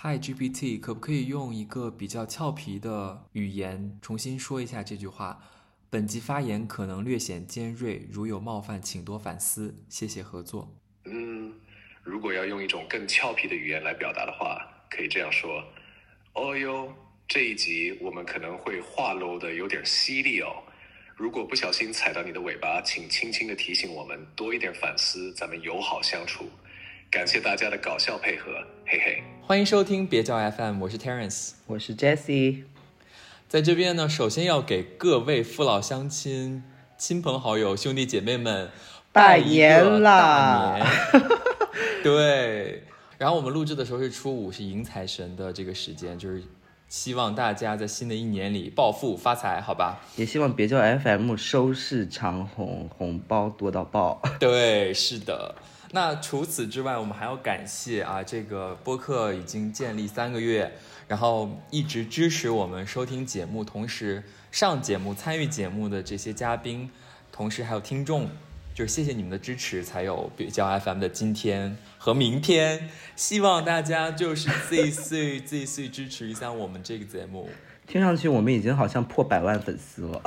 Hi GPT，可不可以用一个比较俏皮的语言重新说一下这句话？本集发言可能略显尖锐，如有冒犯，请多反思。谢谢合作。嗯，如果要用一种更俏皮的语言来表达的话，可以这样说：哦哟，这一集我们可能会话唠的有点犀利哦。如果不小心踩到你的尾巴，请轻轻的提醒我们多一点反思，咱们友好相处。感谢大家的搞笑配合，嘿嘿。欢迎收听别叫 FM，我是 Terence，我是 Jessie。在这边呢，首先要给各位父老乡亲、亲朋好友、兄弟姐妹们拜年啦！对，然后我们录制的时候是初五，是迎财神的这个时间，就是希望大家在新的一年里暴富发财，好吧？也希望别叫 FM 收视长虹，红包多到爆。对，是的。那除此之外，我们还要感谢啊，这个播客已经建立三个月，然后一直支持我们收听节目，同时上节目、参与节目的这些嘉宾，同时还有听众，就是谢谢你们的支持，才有比较 FM 的今天和明天。希望大家就是继续继续支持一下我们这个节目。听上去我们已经好像破百万粉丝了，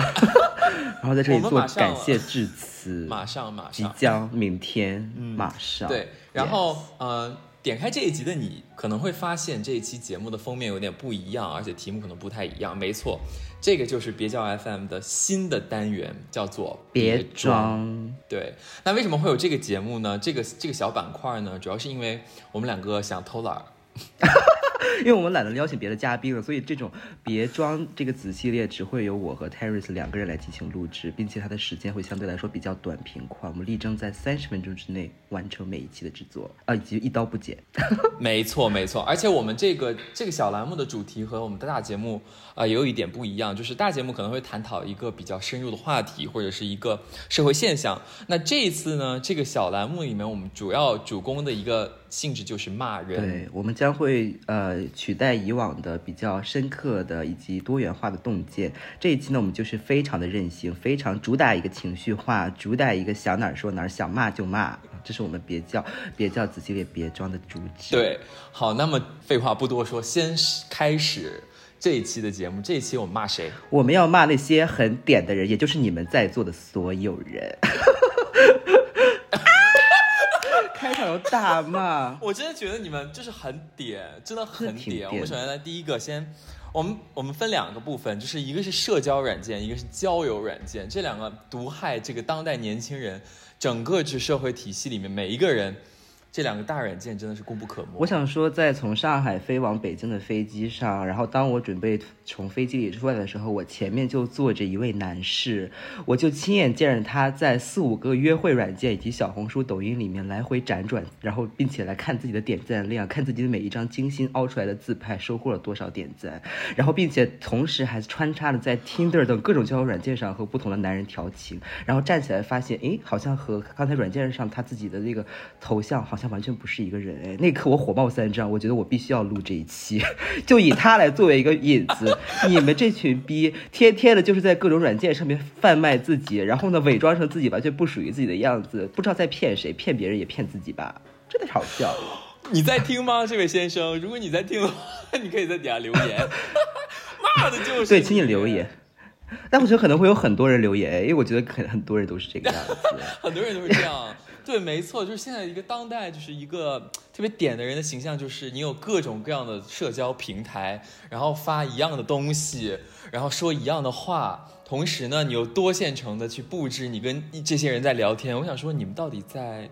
然后在这里做感谢致辞，马上马上即将明天马上对，然后呃点开这一集的你可能会发现这一期节目的封面有点不一样，而且题目可能不太一样。没错，这个就是别叫 FM 的新的单元，叫做别装。对，那为什么会有这个节目呢？这个这个小板块呢，主要是因为我们两个想偷懒。因为我们懒得邀请别的嘉宾了，所以这种别装这个子系列只会由我和 Terry 两个人来进行录制，并且它的时间会相对来说比较短平快。我们力争在三十分钟之内完成每一期的制作，啊，以及一刀不剪。没错，没错。而且我们这个这个小栏目的主题和我们的大节目啊也有一点不一样，就是大节目可能会探讨一个比较深入的话题或者是一个社会现象。那这一次呢，这个小栏目里面我们主要主攻的一个。性质就是骂人，对我们将会呃取代以往的比较深刻的以及多元化的洞见。这一期呢，我们就是非常的任性，非常主打一个情绪化，主打一个想哪儿说哪儿，想骂就骂。这是我们别叫 别叫子系列别装的主旨。对，好，那么废话不多说，先开始这一期的节目。这一期我们骂谁？我们要骂那些很点的人，也就是你们在座的所有人。开场有大骂，我真的觉得你们就是很点，真的很点。我们首先来第一个，先，我们我们分两个部分，就是一个是社交软件，一个是交友软件，这两个毒害这个当代年轻人，整个这社会体系里面每一个人。这两个大软件真的是功不可没。我想说，在从上海飞往北京的飞机上，然后当我准备从飞机里出来的时候，我前面就坐着一位男士，我就亲眼见着他在四五个约会软件以及小红书、抖音里面来回辗转，然后并且来看自己的点赞量，看自己的每一张精心凹出来的自拍收获了多少点赞，然后并且同时还穿插的在 Tinder 等各种交友软件上和不同的男人调情，然后站起来发现，哎，好像和刚才软件上他自己的那个头像好像。像完全不是一个人哎！那一刻我火冒三丈，我觉得我必须要录这一期，就以他来作为一个引子。你们这群逼，天天的就是在各种软件上面贩卖自己，然后呢伪装成自己完全不属于自己的样子，不知道在骗谁，骗别人也骗自己吧？真的好笑。你在听吗，这位先生？如果你在听的话，你可以在底下留言。骂的就是对，请你留言。但我觉得可能会有很多人留言，因为我觉得很很多人都是这个样子，很多人都是这样。对，没错，就是现在一个当代，就是一个特别点的人的形象，就是你有各种各样的社交平台，然后发一样的东西，然后说一样的话，同时呢，你又多线程的去布置你跟这些人在聊天。我想说，你们到底在？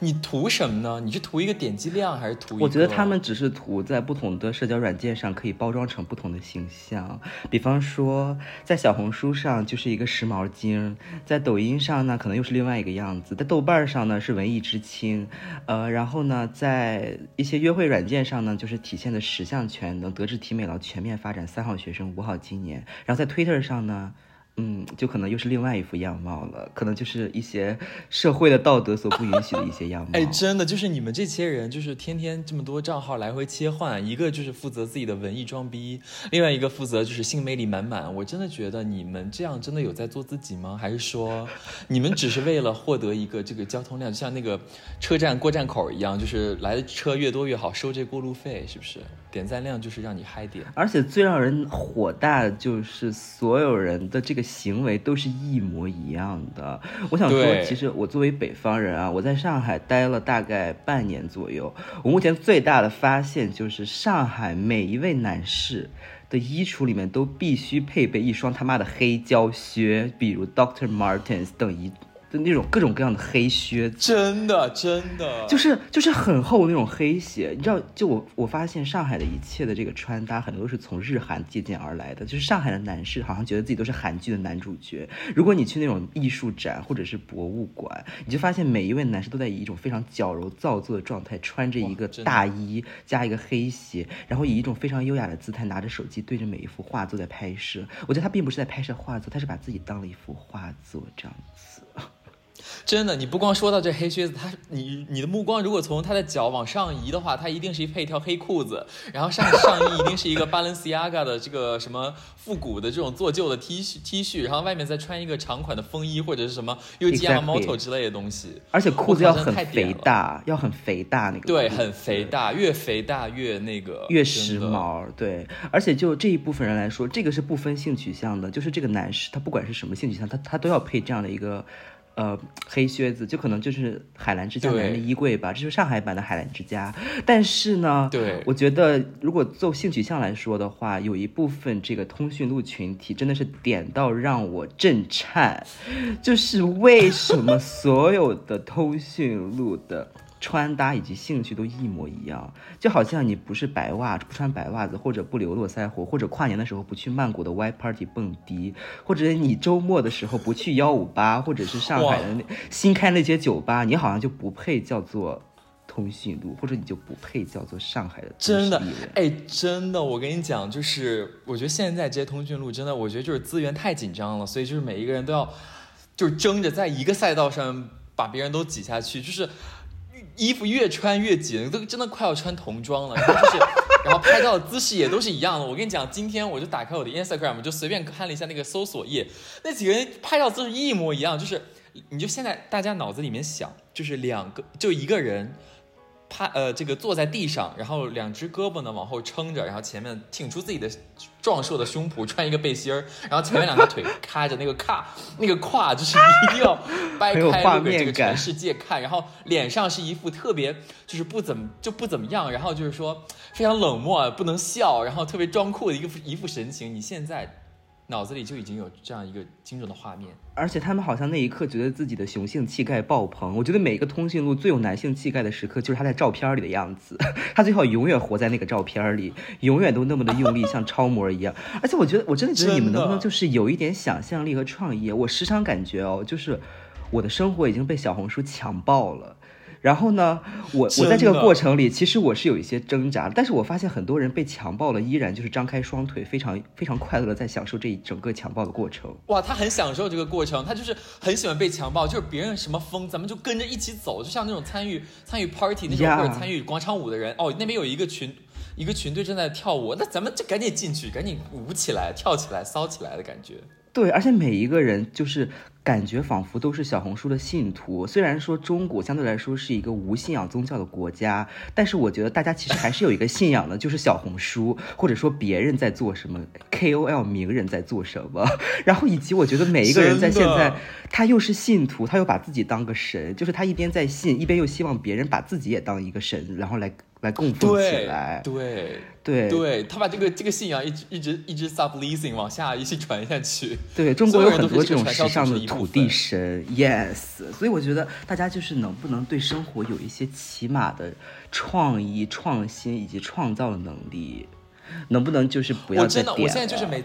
你图什么呢？你是图一个点击量，还是图？我觉得他们只是图在不同的社交软件上可以包装成不同的形象。比方说，在小红书上就是一个时髦精，在抖音上呢可能又是另外一个样子，在豆瓣上呢是文艺之青，呃，然后呢在一些约会软件上呢就是体现的十项全能，德智体美劳全面发展，三好学生，五好青年。然后在 Twitter 上呢。嗯，就可能又是另外一副样貌了，可能就是一些社会的道德所不允许的一些样貌。哎，真的就是你们这些人，就是天天这么多账号来回切换，一个就是负责自己的文艺装逼，另外一个负责就是性魅力满满。我真的觉得你们这样真的有在做自己吗？还是说你们只是为了获得一个这个交通量，就像那个车站过站口一样，就是来的车越多越好，收这过路费，是不是？点赞量就是让你嗨点。而且最让人火大的就是所有人的这个。行为都是一模一样的。我想说，其实我作为北方人啊，我在上海待了大概半年左右。我目前最大的发现就是，上海每一位男士的衣橱里面都必须配备一双他妈的黑胶靴，比如 Doctor Martens 等一。的那种各种各样的黑靴，真的真的就是就是很厚那种黑鞋，你知道？就我我发现上海的一切的这个穿搭，很多都是从日韩借鉴而来的。就是上海的男士好像觉得自己都是韩剧的男主角。如果你去那种艺术展或者是博物馆，你就发现每一位男士都在以一种非常矫揉造作的状态，穿着一个大衣加一个黑鞋，然后以一种非常优雅的姿态拿着手机对着每一幅画作在拍摄。我觉得他并不是在拍摄画作，他是把自己当了一幅画作这样子。真的，你不光说到这黑靴子，他你你的目光如果从他的脚往上移的话，他一定是配一条黑裤子，然后上上衣一定是一个 Balenciaga 的这个什么复古的这种做旧的 T 恤 T 恤，然后外面再穿一个长款的风衣或者是什么 UG MOTO 之类的东西，而且裤子要很肥大，要很肥大那个。对，很肥大，越肥大越那个越时髦。对，而且就这一部分人来说，这个是不分性取向的，就是这个男士他不管是什么性取向，他他都要配这样的一个。呃，黑靴子就可能就是海澜之家男人的衣柜吧，这就是上海版的海澜之家。但是呢，对，我觉得如果就性取向来说的话，有一部分这个通讯录群体真的是点到让我震颤，就是为什么所有的通讯录的。穿搭以及兴趣都一模一样，就好像你不是白袜不穿白袜子，或者不留络腮胡，或者跨年的时候不去曼谷的 Y Party 蹦迪，或者你周末的时候不去幺五八，或者是上海的那新开那些酒吧，你好像就不配叫做通讯录，或者你就不配叫做上海的。真的，哎，真的，我跟你讲，就是我觉得现在这些通讯录真的，我觉得就是资源太紧张了，所以就是每一个人都要就是争着在一个赛道上把别人都挤下去，就是。衣服越穿越紧，都真的快要穿童装了。然后就是，然后拍照姿势也都是一样的。我跟你讲，今天我就打开我的 Instagram，就随便看了一下那个搜索页，那几个人拍照姿势一模一样。就是，你就现在大家脑子里面想，就是两个，就一个人。趴呃，这个坐在地上，然后两只胳膊呢往后撑着，然后前面挺出自己的壮硕的胸脯，穿一个背心儿，然后前面两条腿开着，那个胯那个胯就是一定要掰 开给这个全世界看，然后脸上是一副特别就是不怎么就不怎么样，然后就是说非常冷漠，不能笑，然后特别装酷的一个一副神情。你现在。脑子里就已经有这样一个精准的画面，而且他们好像那一刻觉得自己的雄性气概爆棚。我觉得每一个通讯录最有男性气概的时刻，就是他在照片里的样子。他最好永远活在那个照片里，永远都那么的用力，像超模一样。而且我觉得，我真的觉得你们能不能就是有一点想象力和创意？我时常感觉哦，就是我的生活已经被小红书强暴了。然后呢，我我在这个过程里，其实我是有一些挣扎，但是我发现很多人被强暴了，依然就是张开双腿，非常非常快乐的在享受这一整个强暴的过程。哇，他很享受这个过程，他就是很喜欢被强暴，就是别人什么风，咱们就跟着一起走，就像那种参与参与 party 那种或者参与广场舞的人，哦，那边有一个群一个群队正在跳舞，那咱们就赶紧进去，赶紧舞起来，跳起来，骚起来的感觉。对，而且每一个人就是感觉仿佛都是小红书的信徒。虽然说中国相对来说是一个无信仰宗教的国家，但是我觉得大家其实还是有一个信仰的，就是小红书，或者说别人在做什么，KOL 名人在做什么。然后以及我觉得每一个人在现在，他又是信徒，他又把自己当个神，就是他一边在信，一边又希望别人把自己也当一个神，然后来。来供奉起来，对对对，他把这个这个信仰一直一直一直 sub leasing 往下一起传下去。对中国有很多这种时尚的土地神，yes。所以我觉得大家就是能不能对生活有一些起码的创意、创新以及创造的能力，能不能就是不要我真的，我现在就是每。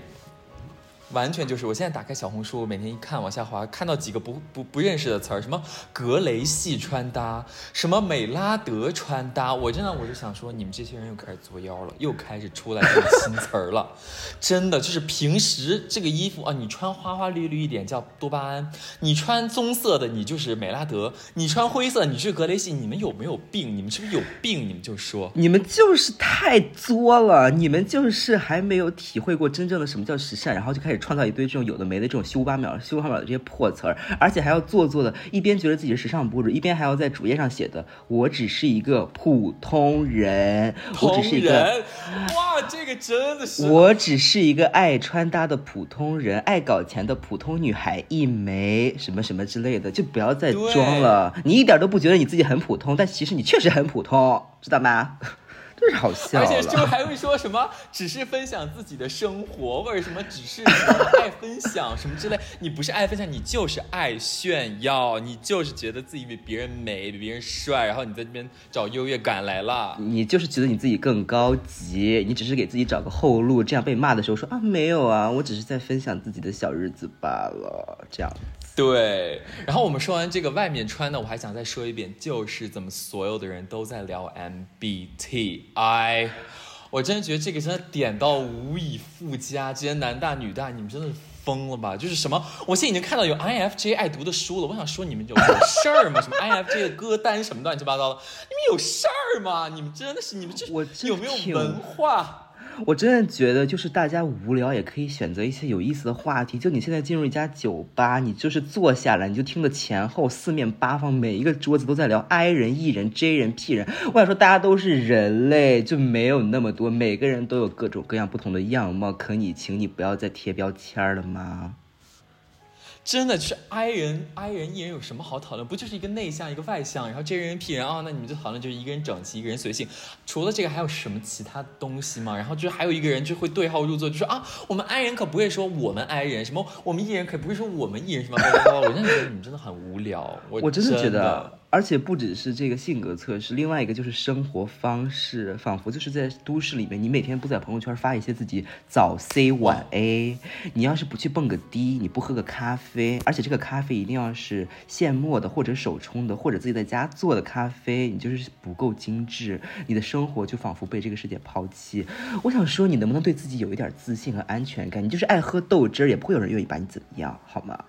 完全就是，我现在打开小红书，我每天一看往下滑，看到几个不不不认识的词儿，什么格雷系穿搭，什么美拉德穿搭，我真的我就想说，你们这些人又开始作妖了，又开始出来这种新词儿了，真的就是平时这个衣服啊，你穿花花绿绿一点叫多巴胺，你穿棕色的你就是美拉德，你穿灰色你是格雷系，你们有没有病？你们是不是有病？你们就说，你们就是太作了，你们就是还没有体会过真正的什么叫时尚，然后就开始。创造一堆这种有的没的这种虚无缥缈、虚无缥缈的这些破词儿，而且还要做作的，一边觉得自己是时尚博主，一边还要在主页上写的“我只是一个普通人”，我只是一个哇，这个真的是我只是一个爱穿搭的普通人，爱搞钱的普通女孩一枚，什么什么之类的，就不要再装了。你一点都不觉得你自己很普通，但其实你确实很普通，知道吗？是好笑，而且就还会说什么只是分享自己的生活，或者什么只是爱分享什么之类。你不是爱分享，你就是爱炫耀，你就是觉得自己比别人美，比别人帅，然后你在这边找优越感来了。你就是觉得你自己更高级，你只是给自己找个后路，这样被骂的时候说啊没有啊，我只是在分享自己的小日子罢了，这样。对，然后我们说完这个外面穿的，我还想再说一遍，就是怎么所有的人都在聊 MBTI，我真的觉得这个真的点到无以复加，这些男大女大，你们真的是疯了吧？就是什么，我现在已经看到有 INFJ 爱读的书了，我想说你们有有事儿吗？什么 INFJ 的歌单什么乱七八糟的，你们有事儿吗？你们真的是你们这有没有文化？我真的觉得，就是大家无聊也可以选择一些有意思的话题。就你现在进入一家酒吧，你就是坐下来，你就听着前后四面八方每一个桌子都在聊 I 人、E 人、J 人、P 人。我想说，大家都是人类，就没有那么多，每个人都有各种各样不同的样貌。可你，请你不要再贴标签了吗？真的就是 I 人，I 人 E 人有什么好讨论？不就是一个内向，一个外向，然后 J 人 P 人啊？那你们就讨论就是一个人整齐，一个人随性。除了这个还有什么其他东西吗？然后就还有一个人就会对号入座，就说啊，我们 I 人可不会说我们 I 人，什么我们 E 人可不会说我们 E 人，什么？我真的觉得你们真的很无聊。我真的觉得。而且不只是这个性格测试，另外一个就是生活方式，仿佛就是在都市里面，你每天不在朋友圈发一些自己早 C 晚 A，你要是不去蹦个迪，你不喝个咖啡，而且这个咖啡一定要是现磨的或者手冲的，或者自己在家做的咖啡，你就是不够精致，你的生活就仿佛被这个世界抛弃。我想说，你能不能对自己有一点自信和安全感？你就是爱喝豆汁儿，也不会有人愿意把你怎么样，好吗？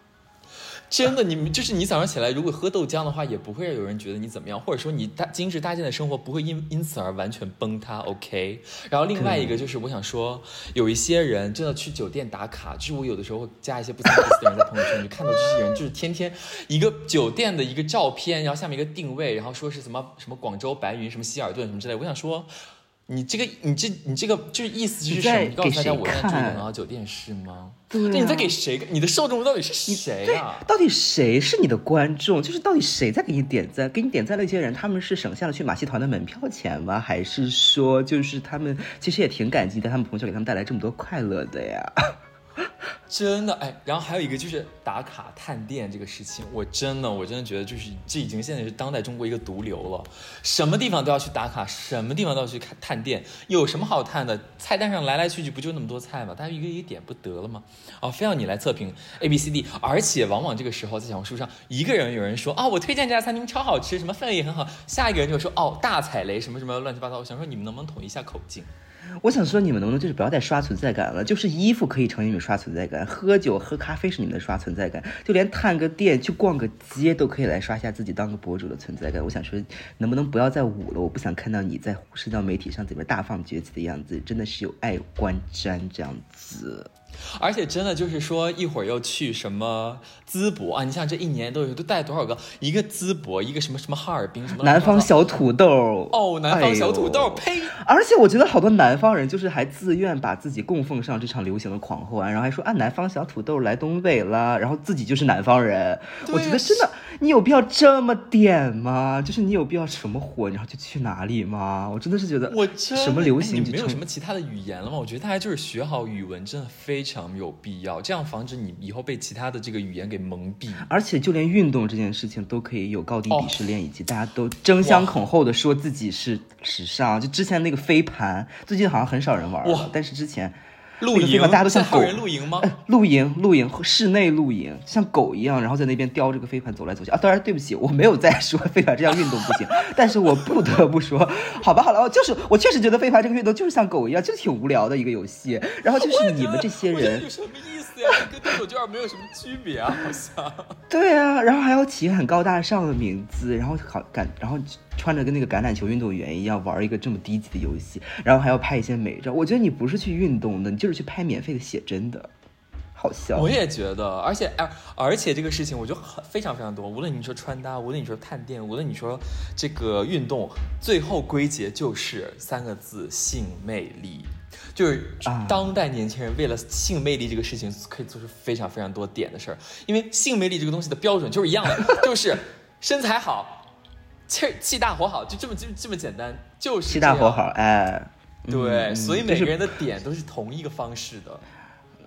真的，你们就是你早上起来如果喝豆浆的话，也不会有人觉得你怎么样，或者说你大精致搭建的生活不会因因此而完全崩塌。OK，然后另外一个就是我想说，有一些人真的去酒店打卡，就是我有的时候会加一些不三不四的人在朋友圈，你看到这些人就是天天一个酒店的一个照片，然后下面一个定位，然后说是什么什么广州白云，什么希尔顿什么之类，我想说。你这个，你这，你这个，就是意思就是什么？你告诉大家我在住的啊酒店是吗？对，你在给谁？你的受众到底是谁啊？到底谁是你的观众？就是到底谁在给你点赞？给你点赞那些人，他们是省下了去马戏团的门票钱吗？还是说，就是他们其实也挺感激的，他们朋友圈给他们带来这么多快乐的呀？真的哎，然后还有一个就是打卡探店这个事情，我真的我真的觉得就是这已经现在是当代中国一个毒瘤了，什么地方都要去打卡，什么地方都要去看探店，有什么好探的？菜单上来来去去不就那么多菜吗？大家一个一个点不得了吗？哦，非要你来测评 A B C D，而且往往这个时候在小红书上，一个人有人说啊我推荐这家餐厅超好吃，什么氛围也很好，下一个人就说哦大踩雷什么什么乱七八糟，我想说你们能不能统一一下口径？我想说，你们能不能就是不要再刷存在感了？就是衣服可以成为你们刷存在感，喝酒喝咖啡是你们的刷存在感，就连探个店去逛个街都可以来刷下自己当个博主的存在感。我想说，能不能不要再捂了？我不想看到你在社交媒体上这边大放厥词的样子，真的是有爱观瞻这样子。而且真的就是说，一会儿又去什么淄博啊？你想这一年都有都带多少个？一个淄博，一个什么什么哈尔滨，什么南方小土豆哦，南方小土豆，呸！而且我觉得好多南方人就是还自愿把自己供奉上这场流行的狂欢，然后还说啊，南方小土豆来东北了，然后自己就是南方人。我觉得真的，你有必要这么点吗？就是你有必要什么火，然后就去哪里吗？我真的是觉得，我什么流行，没有什么其他的语言了吗？我觉得大家就是学好语文，真的非。非常有必要，这样防止你以后被其他的这个语言给蒙蔽。而且就连运动这件事情都可以有高低鄙视链，以及大家都争相恐后的说自己是时尚。就之前那个飞盘，最近好像很少人玩了，但是之前露营，大家都像狗。人露营吗？露营，露营，室内露营，像狗一样，然后在那边叼着个飞盘走来走去啊。当然，对不起，我没有在说飞盘这项运动不行，但是我不得不说，好吧，好了，就是我确实觉得飞盘这个运动就是像狗一样，就是挺无聊的一个游戏。然后就是你们这些人。跟对手卷没有什么区别啊，好像。对啊，然后还要起很高大上的名字，然后好感，然后穿着跟那个橄榄球运动员一样玩一个这么低级的游戏，然后还要拍一些美照。我觉得你不是去运动的，你就是去拍免费的写真的，好笑。我也觉得，而且而而且这个事情，我觉得很非常非常多。无论你说穿搭，无论你说探店，无论你说这个运动，最后归结就是三个字：性魅力。就是当代年轻人为了性魅力这个事情，可以做出非常非常多点的事儿。因为性魅力这个东西的标准就是一样的，就是身材好，气气大活好，就这么就这么简单，就是气大活好。哎，对，所以每个人的点都是同一个方式的。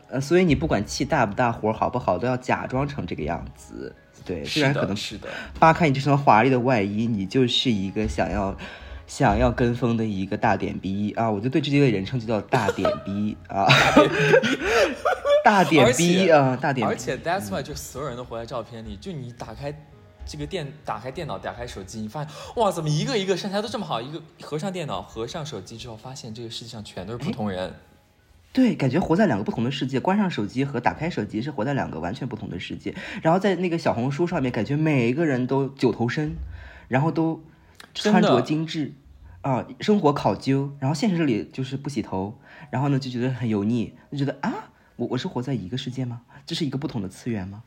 呃，所以你不管气大不大，活好不好，都要假装成这个样子。对，虽然可能是的，扒开你这层华丽的外衣，你就是一个想要。想要跟风的一个大点逼啊！我就对这几位人称就叫大点逼啊，大点逼啊，大点。而且 that's why 就所有人都活在照片里，就你打开这个电，打开电脑，打开手机，你发现哇，怎么一个一个身材都这么好？一个合上电脑，合上手机之后，发现这个世界上全都是普通人。对，感觉活在两个不同的世界。关上手机和打开手机是活在两个完全不同的世界。然后在那个小红书上面，感觉每一个人都九头身，然后都。穿着精致，啊，生活考究，然后现实里就是不洗头，然后呢就觉得很油腻，就觉得啊，我我是活在一个世界吗？这是一个不同的次元吗？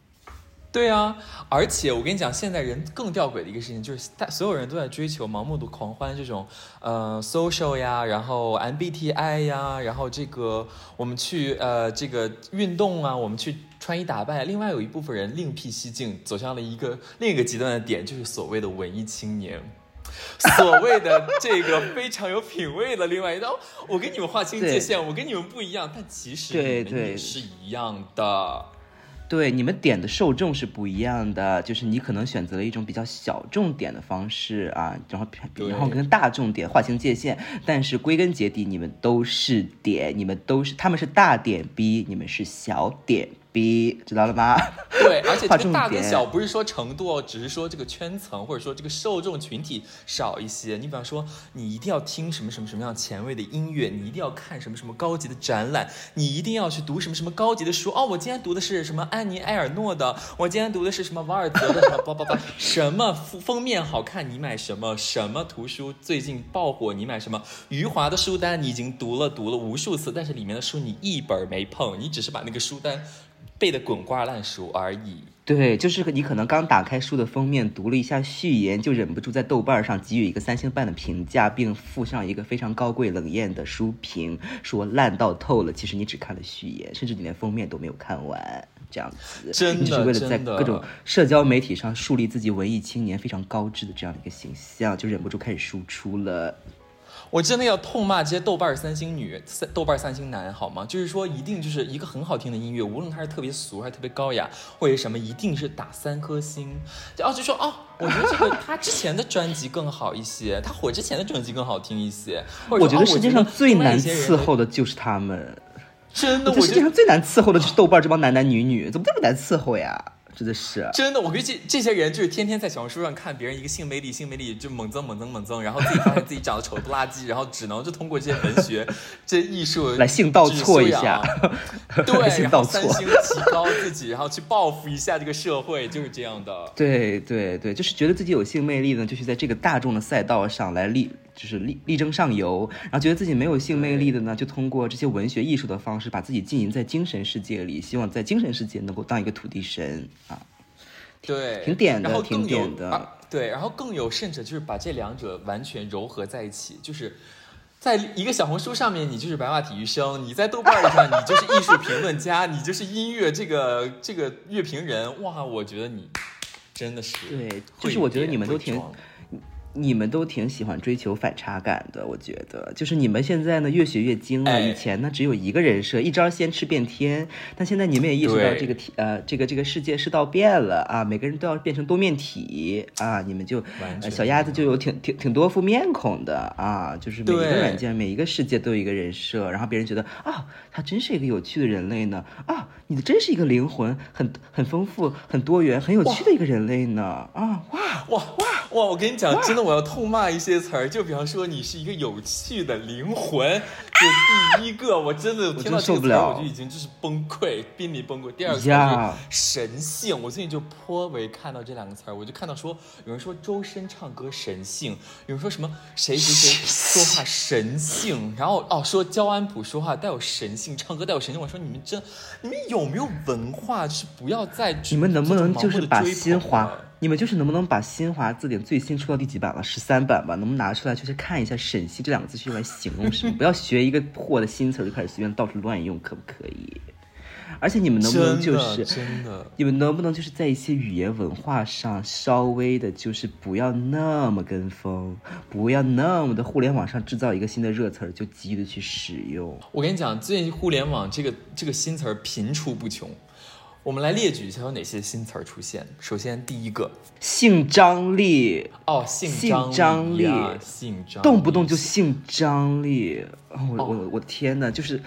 对啊，而且我跟你讲，现在人更吊诡的一个事情就是，大所有人都在追求盲目的狂欢这种，呃，social 呀，然后 MBTI 呀，然后这个我们去呃这个运动啊，我们去穿衣打扮。另外有一部分人另辟蹊径，走向了一个另一个极端的点，就是所谓的文艺青年。所谓的这个非常有品位的另外一道，我跟你们划清界限，我跟你们不一样，但其实对对也是一样的。对，你们点的受众是不一样的，就是你可能选择了一种比较小众点的方式啊，然后然后跟大众点划清界限，但是归根结底你们都是点，你们都是他们是大点 B，你们是小点。B 知道了吗？对，而且这个大跟小不是说程度，只是说这个圈层或者说这个受众群体少一些。你比方说，你一定要听什么什么什么样前卫的音乐，你一定要看什么什么高级的展览，你一定要去读什么什么高级的书。哦，我今天读的是什么安妮埃尔诺的，我今天读的是什么瓦尔德的什么叭叭叭，什么封封面好看你买什么，什么图书最近爆火你买什么，余华的书单你已经读了读了无数次，但是里面的书你一本没碰，你只是把那个书单。背的滚瓜烂熟而已。对，就是你可能刚打开书的封面，读了一下序言，就忍不住在豆瓣上给予一个三星半的评价，并附上一个非常高贵冷艳的书评，说烂到透了。其实你只看了序言，甚至你连封面都没有看完，这样子，真的是为了在各种社交媒体上树立自己文艺青年非常高知的这样的一个形象，就忍不住开始输出了。我真的要痛骂这些豆瓣三星女、三豆瓣三星男，好吗？就是说，一定就是一个很好听的音乐，无论它是特别俗还是特别高雅，或者什么，一定是打三颗星。然后就说哦，我觉得这个他之前的专辑更好一些，他火之前的专辑更好听一些。我觉得世界上最难伺候的就是他们，真的，我世界上最难伺候的就是豆瓣这帮男男女女，怎么这么难伺候呀？真的是，真的，我估计这这些人就是天天在小红书上看别人一个性魅力，性魅力就猛增猛增猛增，然后自己发现自己长得丑不拉几，然后只能就通过这些文学、这些艺术来性倒错一下，对，然后三星 提高自己，然后去报复一下这个社会，就是这样的。对对对，就是觉得自己有性魅力呢，就是在这个大众的赛道上来立。就是力力争上游，然后觉得自己没有性魅力的呢，就通过这些文学艺术的方式，把自己浸淫在精神世界里，希望在精神世界能够当一个土地神啊。对，挺点的，挺点的。对，然后更有甚者，就是把这两者完全糅合在一起，就是在一个小红书上面，你就是白话体育生；你在豆瓣上，你就是艺术评论家，你就是音乐这个这个乐评人。哇，我觉得你真的是对，就是我觉得你们都挺。你们都挺喜欢追求反差感的，我觉得，就是你们现在呢越学越精了。哎以前呢只有一个人设，一招先吃遍天，但现在你们也意识到这个体呃这个这个世界世道变了啊，每个人都要变成多面体啊，你们就呃小鸭子就有挺挺挺多副面孔的啊，就是每一个软件每一个世界都有一个人设，然后别人觉得啊，他真是一个有趣的人类呢啊，你真是一个灵魂很很丰富、很多元、很有趣的一个人类呢啊哇。哇哇哇！我跟你讲，真的，我要痛骂一些词儿，就比方说你是一个有趣的灵魂，就第一个，我真的听到这个词我就已经就是崩溃，濒临崩溃。第二个就是神性，我最近就颇为看到这两个词儿，我就看到说有人说周深唱歌神性，有人说什么谁谁谁说话神性，然后哦说焦安普说话带有神性，唱歌带有神性，我说你们真，你们有没有文化？就是不要再你们能不能就是把新新华，你们就是能不能把新华字典最新出到第几版了？十三版吧，能不能拿出来就是看一下“审析”这两个字是用来形容什么？不要学一个破的新词儿就开始随便到处乱用，可不可以？而且你们能不能就是真的你们能不能就是在一些语言文化上稍微的，就是不要那么跟风，不要那么的互联网上制造一个新的热词儿就急于的去使用？我跟你讲，最近互联网这个这个新词儿频出不穷。我们来列举一下有哪些新词儿出现。首先，第一个。姓张力，哦，性性张张力。呀性张，动不动就姓张力，哦我我哦。我的天呐，就是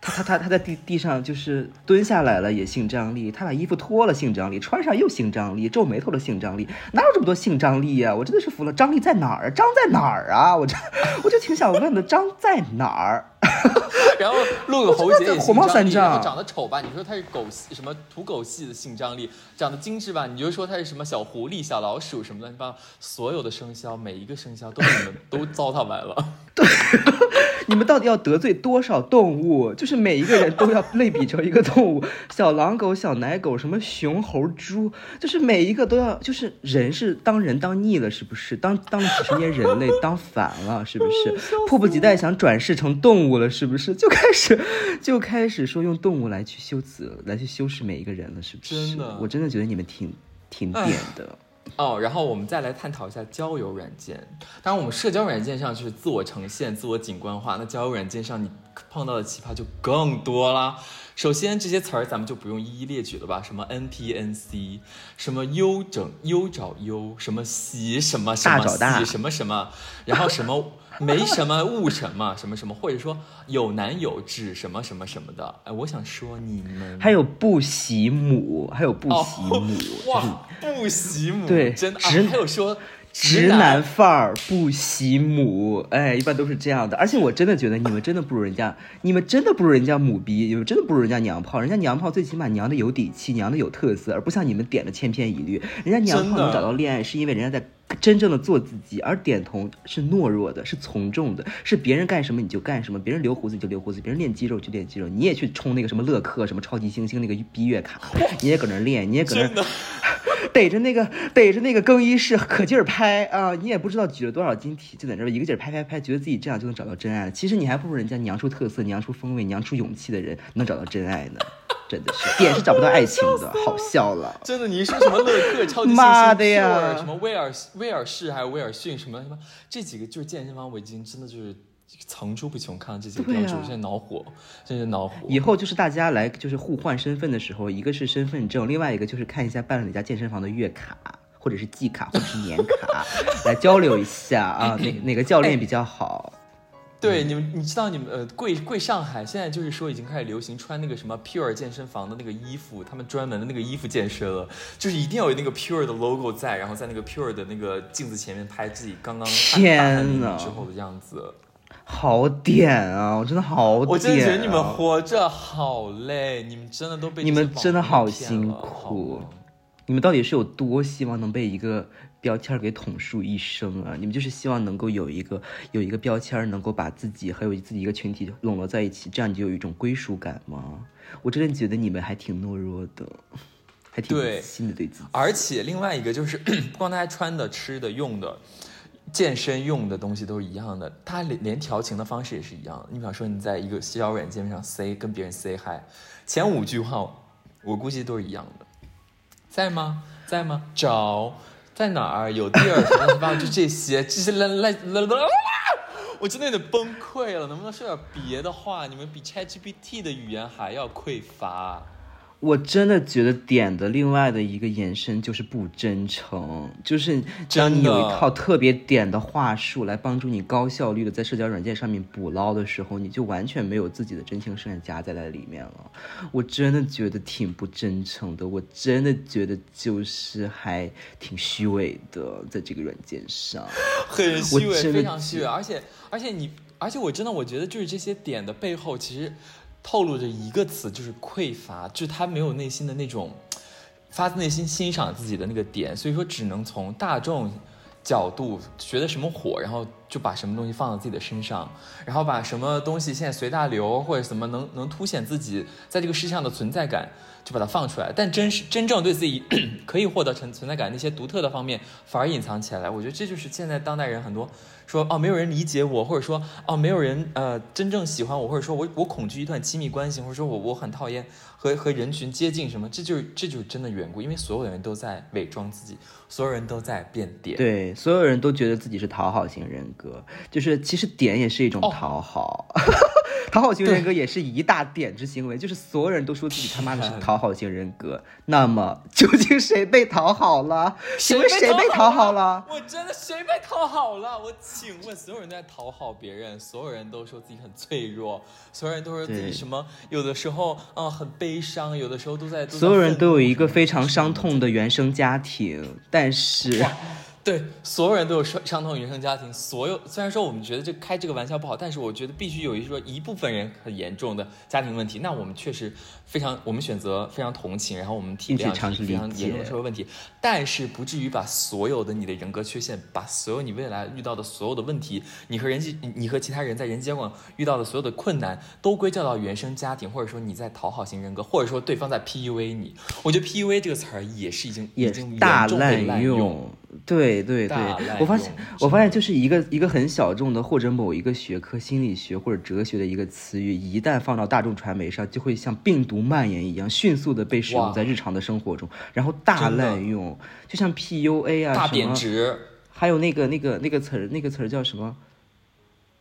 他他他他在地地上就是蹲下来了也姓张力，他把衣服脱了姓张力，穿上又姓张力，皱眉头的姓张力，哪有这么多姓张力呀、我真的是服了，张力在哪儿？啊？张在哪儿啊？我这我就挺想问的，张在哪儿？然后陆有侯杰也火冒三性张力，然后丈长得丑吧，你说他是狗系什么土狗系的性张力；长得精致吧，你就说他是什么小狐狸、小老鼠什么乱七八糟。所有的生肖，每一个生肖都被你们都糟蹋完了。对 你们到底要得罪多少动物？就是每一个人都要类比成一个动物，小狼狗、小奶狗，什么熊猴猪，就是每一个都要，就是人是当人当腻了，是不是？当当了几十年人类，当烦了，是不是？迫不及待想转世成动物了，是不是？就开始就开始说用动物来去修辞，来去修饰每一个人了，是不是？真的我真的觉得你们挺挺点的。哦，然后我们再来探讨一下交友软件。当然，我们社交软件上就是自我呈现、自我景观化，那交友软件上你碰到的奇葩就更多啦。首先，这些词儿咱们就不用一一列举了吧？什么 NPNC，什么优整优找优，什么喜什么什么大找大喜什么什么，然后什么 没什么误什么什么什么，或者说有男有指什么什么什么的。哎，我想说你们还有不喜母，还有不哦喜母，就是哇，不喜母，对真的啊，还有说直男范儿不喜母，哎，一般都是这样的。而且我真的觉得你们真的不如人家，你们真的不如人家母逼，你们真的不如人家娘炮。人家娘炮最起码娘的有底气，娘的有特色，而不像你们点的千篇一律。人家娘炮能找到恋爱，是因为人家在真正的做自己，而点头是懦弱的，是从众的，是别人干什么你就干什么，别人留胡子你就留胡子，别人练肌肉就练肌肉，你也去冲那个什么乐客、什么超级星星那个逼月卡，你也搁那练，你也搁那。逮着那个逮着那个更衣室可劲儿拍啊！你也不知道举了多少斤体，就在这儿一个劲儿拍拍拍，觉得自己这样就能找到真爱了。其实你还不如人家娘出特色、娘出风味、娘出勇气的人能找到真爱呢。真的是点是找不到爱情的，好笑了。真的，你一说什么乐克、超级星星、妈的呀什么威尔威尔士还有威尔逊什么什么，这几个就是健身房，我已经真的就是层出不穷。看到这几个标志，对啊我现在恼火，真是恼火。以后就是大家来就是互换身份的时候，一个是身份证，另外一个就是看一下办了哪家健身房的月卡，或者是季卡，或者是年卡，来交流一下啊，哪哪个教练比较好。对你们，你知道你们呃，贵贵上海现在就是说已经开始流行穿那个什么 Pure 健身房的那个衣服，他们专门的那个衣服健身了，就是一定要有那个 Pure 的 logo 在，然后在那个 Pure 的那个镜子前面拍自己刚刚天大汗淋哪。漓之后的样子。好点啊！我真的好点、啊，我真的觉得你们活着好累，你们真的都被你们真的好辛苦。好你们到底是有多希望能被一个标签给统束一生啊？你们就是希望能够有一个有一个标签，能够把自己还有自己一个群体笼络在一起，这样你就有一种归属感吗？我真的觉得你们还挺懦弱的，还挺对自信的对自己。而且另外一个就是，不光大家穿的、吃的、用的、健身用的东西都是一样的，它连连调情的方式也是一样的。你比方说你在一个社交软件上 say 跟别人 say hi，前五句话我估计都是一样的。在吗？在吗？找在哪儿？有地儿什么地方？就这些，这些来来来来，我真的有点崩溃了。能不能说点别的话？你们比 ChatGPT 的语言还要匮乏。我真的觉得点的另外的一个延伸就是不真诚，就是当你有一套特别点的话术来帮助你高效率的在社交软件上面捕捞的时候，你就完全没有自己的真情实感夹在在里面了。我真的觉得挺不真诚的，我真的觉得就是还挺虚伪的，在这个软件上，很虚伪，非常虚伪。而且而且你，而且我真的我觉得就是这些点的背后，其实。透露着一个词，就是匮乏，就是他没有内心的那种发自内心欣赏自己的那个点，所以说只能从大众角度觉得什么火，然后就把什么东西放到自己的身上，然后把什么东西现在随大流或者什么能能凸显自己在这个世界上的存在感，就把它放出来。但真是真正对自己 可以获得存存在感那些独特的方面，反而隐藏起来。我觉得这就是现在当代人很多。说哦，没有人理解我，或者说哦，没有人呃真正喜欢我，或者说我我恐惧一段亲密关系，或者说我我很讨厌和和人群接近什么，这就是这就是真的缘故，因为所有的人都在伪装自己，所有人都在变点，对，所有人都觉得自己是讨好型人格，就是其实点也是一种讨好。讨好型人格也是一大点之行为，就是所有人都说自己他妈的是讨好型人格，那么究竟谁被讨好了？谁谁被讨好了？我真的谁被讨好了？我请问，所有人都在讨好别人，所有人都说自己很脆弱，所有人都说自己什么？有的时候啊很悲伤，有的时候都在。所有人都有一个非常伤痛的原生家庭，但是。对，所有人都有伤伤痛原生家庭。所有虽然说我们觉得这开这个玩笑不好，但是我觉得必须有一说一部分人很严重的家庭问题。那我们确实非常，我们选择非常同情，然后我们体谅非常严重的社会问题。但是不至于把所有的你的人格缺陷，把所有你未来遇到的所有的问题，你和人际，你和其他人在人际交往遇到的所有的困难，都归咎到原生家庭，或者说你在讨好型人格，或者说对方在 PUA 你。我觉得 PUA 这个词儿也是已经已经大滥用。对对对，我发现我发现就是一个一个很小众的或者某一个学科心理学或者哲学的一个词语，一旦放到大众传媒上，就会像病毒蔓延一样，迅速的被使用在日常的生活中，然后大滥用，就像 PUA 啊，大贬值，还有那个那个那个词儿，那个词儿叫什么？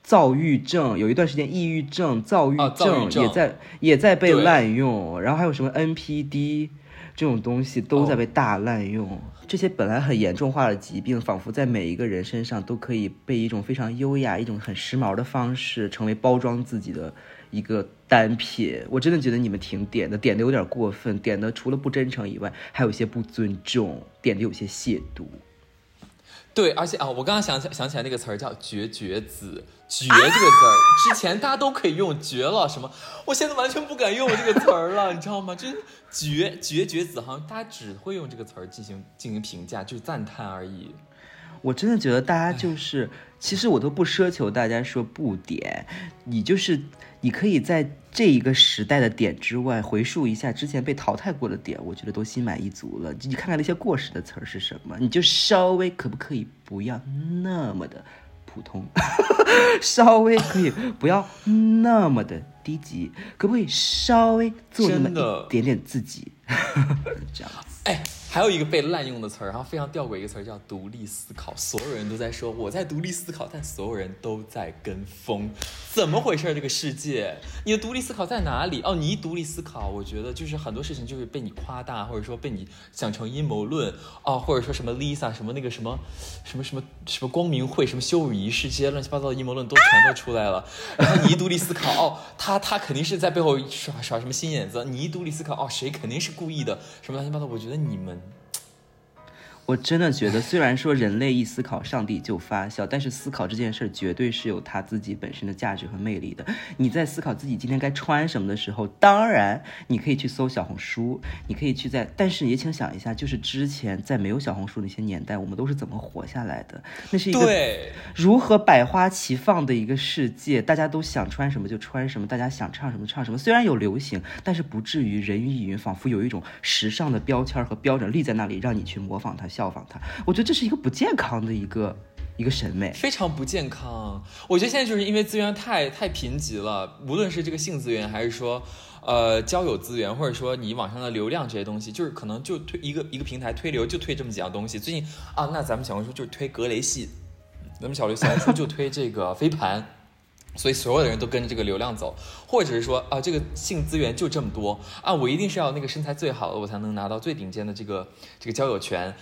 躁郁症，有一段时间抑郁症、躁郁症也在也在被滥用，然后还有什么 NPD 这种东西都在被大滥用。这些本来很严重化的疾病，仿佛在每一个人身上都可以被一种非常优雅、一种很时髦的方式，成为包装自己的一个单品。我真的觉得你们挺点的，点的有点过分，点的除了不真诚以外，还有一些不尊重，点的有些亵渎。对，而且啊，我刚刚想起想起来那个词儿叫“绝绝子”，“绝”这个字儿，之前大家都可以用“绝了”什么，我现在完全不敢用这个词儿了，你知道吗？就是“绝绝绝子”，好像大家只会用这个词儿进行进行评价，就是赞叹而已。我真的觉得大家就是，其实我都不奢求大家说不点，你就是。你可以在这一个时代的点之外回溯一下之前被淘汰过的点，我觉得都心满意足了。你看看那些过时的词儿是什么，你就稍微可不可以不要那么的普通，稍微可以不要那么的低级，可不可以稍微做那么一点点自己？这样子，哎。还有一个被滥用的词儿，然后非常吊诡一个词儿叫独立思考。所有人都在说我在独立思考，但所有人都在跟风，怎么回事？这个世界，你的独立思考在哪里？哦，你一独立思考，我觉得就是很多事情就是被你夸大，或者说被你想成阴谋论哦，或者说什么 Lisa 什么那个什么什么什么什么光明会什么羞辱仪式这些乱七八糟的阴谋论都全都出来了。然后你一独立思考，哦，他他肯定是在背后耍耍什么心眼子。你一独立思考，哦，谁肯定是故意的，什么乱七八糟。我觉得你们。我真的觉得，虽然说人类一思考，上帝就发笑，但是思考这件事儿绝对是有他自己本身的价值和魅力的。你在思考自己今天该穿什么的时候，当然你可以去搜小红书，你可以去在，但是也请想一下，就是之前在没有小红书那些年代，我们都是怎么活下来的？那是一个如何百花齐放的一个世界，大家都想穿什么就穿什么，大家想唱什么唱什么。虽然有流行，但是不至于人云亦云，仿佛有一种时尚的标签和标准立在那里，让你去模仿它。效仿他，我觉得这是一个不健康的一个一个审美，非常不健康。我觉得现在就是因为资源太太贫瘠了，无论是这个性资源，还是说呃交友资源，或者说你网上的流量这些东西，就是可能就推一个一个平台推流就推这么几样东西。最近啊，那咱们小红书就推格雷系，咱们小小红书就推这个飞盘。所以所有的人都跟着这个流量走，或者是说啊，这个性资源就这么多啊，我一定是要那个身材最好的，我才能拿到最顶尖的这个这个交友权。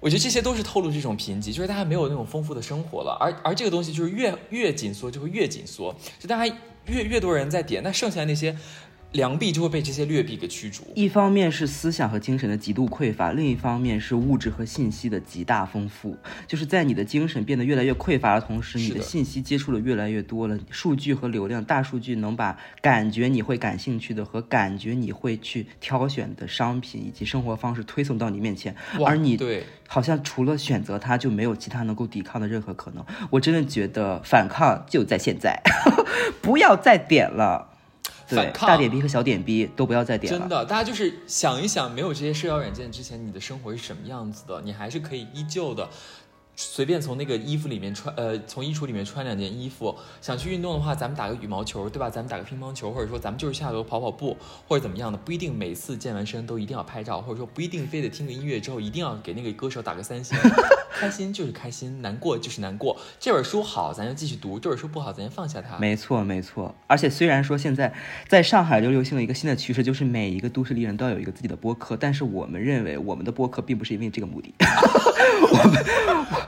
我觉得这些都是透露这种贫瘠，就是大家没有那种丰富的生活了，而而这个东西就是越越紧缩就会越紧缩，就大家越越多人在点，那剩下那些。良币就会被这些劣币给驱逐。一方面是思想和精神的极度匮乏，另一方面是物质和信息的极大丰富。就是在你的精神变得越来越匮乏的同时，你的信息接触的越来越多了，数据和流量，大数据能把感觉你会感兴趣的和感觉你会去挑选的商品以及生活方式推送到你面前，而你对好像除了选择它就没有其他能够抵抗的任何可能。我真的觉得反抗就在现在，不要再点了。反抗大点 B 和小点 B 都不要再点了。真的，大家就是想一想，没有这些社交软件之前，你的生活是什么样子的？你还是可以依旧的。随便从那个衣服里面穿，呃，从衣橱里面穿两件衣服。想去运动的话，咱们打个羽毛球，对吧？咱们打个乒乓球，或者说咱们就是下楼跑跑步，或者怎么样的，不一定每次健完身都一定要拍照，或者说不一定非得听个音乐之后一定要给那个歌手打个三星。开心就是开心，难过就是难过。这本书好，咱就继续读；这本书不好，咱就放下它。没错，没错。而且虽然说现在在上海就流行了一个新的趋势，就是每一个都市丽人都要有一个自己的播客，但是我们认为我们的播客并不是因为这个目的。我们。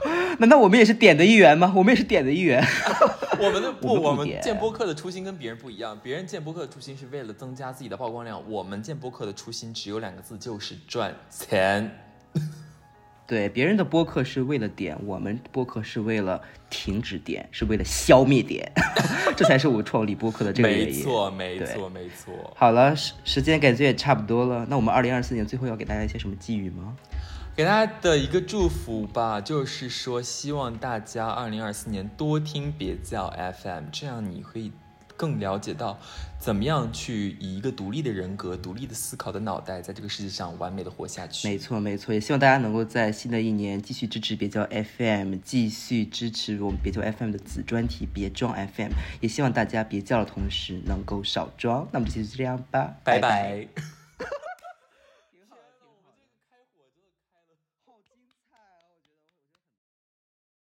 难道我们也是点的一员吗？我们也是点的一员。我们的不，我们建播客的初心跟别人不一样。别人建播客的初心是为了增加自己的曝光量，我们建播客的初心只有两个字，就是赚钱。对，别人的播客是为了点，我们播客是为了停止点，是为了消灭点。这才是我创立播客的这个原因。没错，没错，没错。好了，时时间感觉也差不多了。那我们二零二四年最后要给大家一些什么寄语吗？给大家的一个祝福吧，就是说希望大家二零二四年多听别叫 FM，这样你可以更了解到怎么样去以一个独立的人格、独立的思考的脑袋，在这个世界上完美的活下去。没错，没错，也希望大家能够在新的一年继续支持别叫 FM，继续支持我们别叫 FM 的子专题别装 FM，也希望大家别叫的同时能够少装。那么就这样吧，拜拜。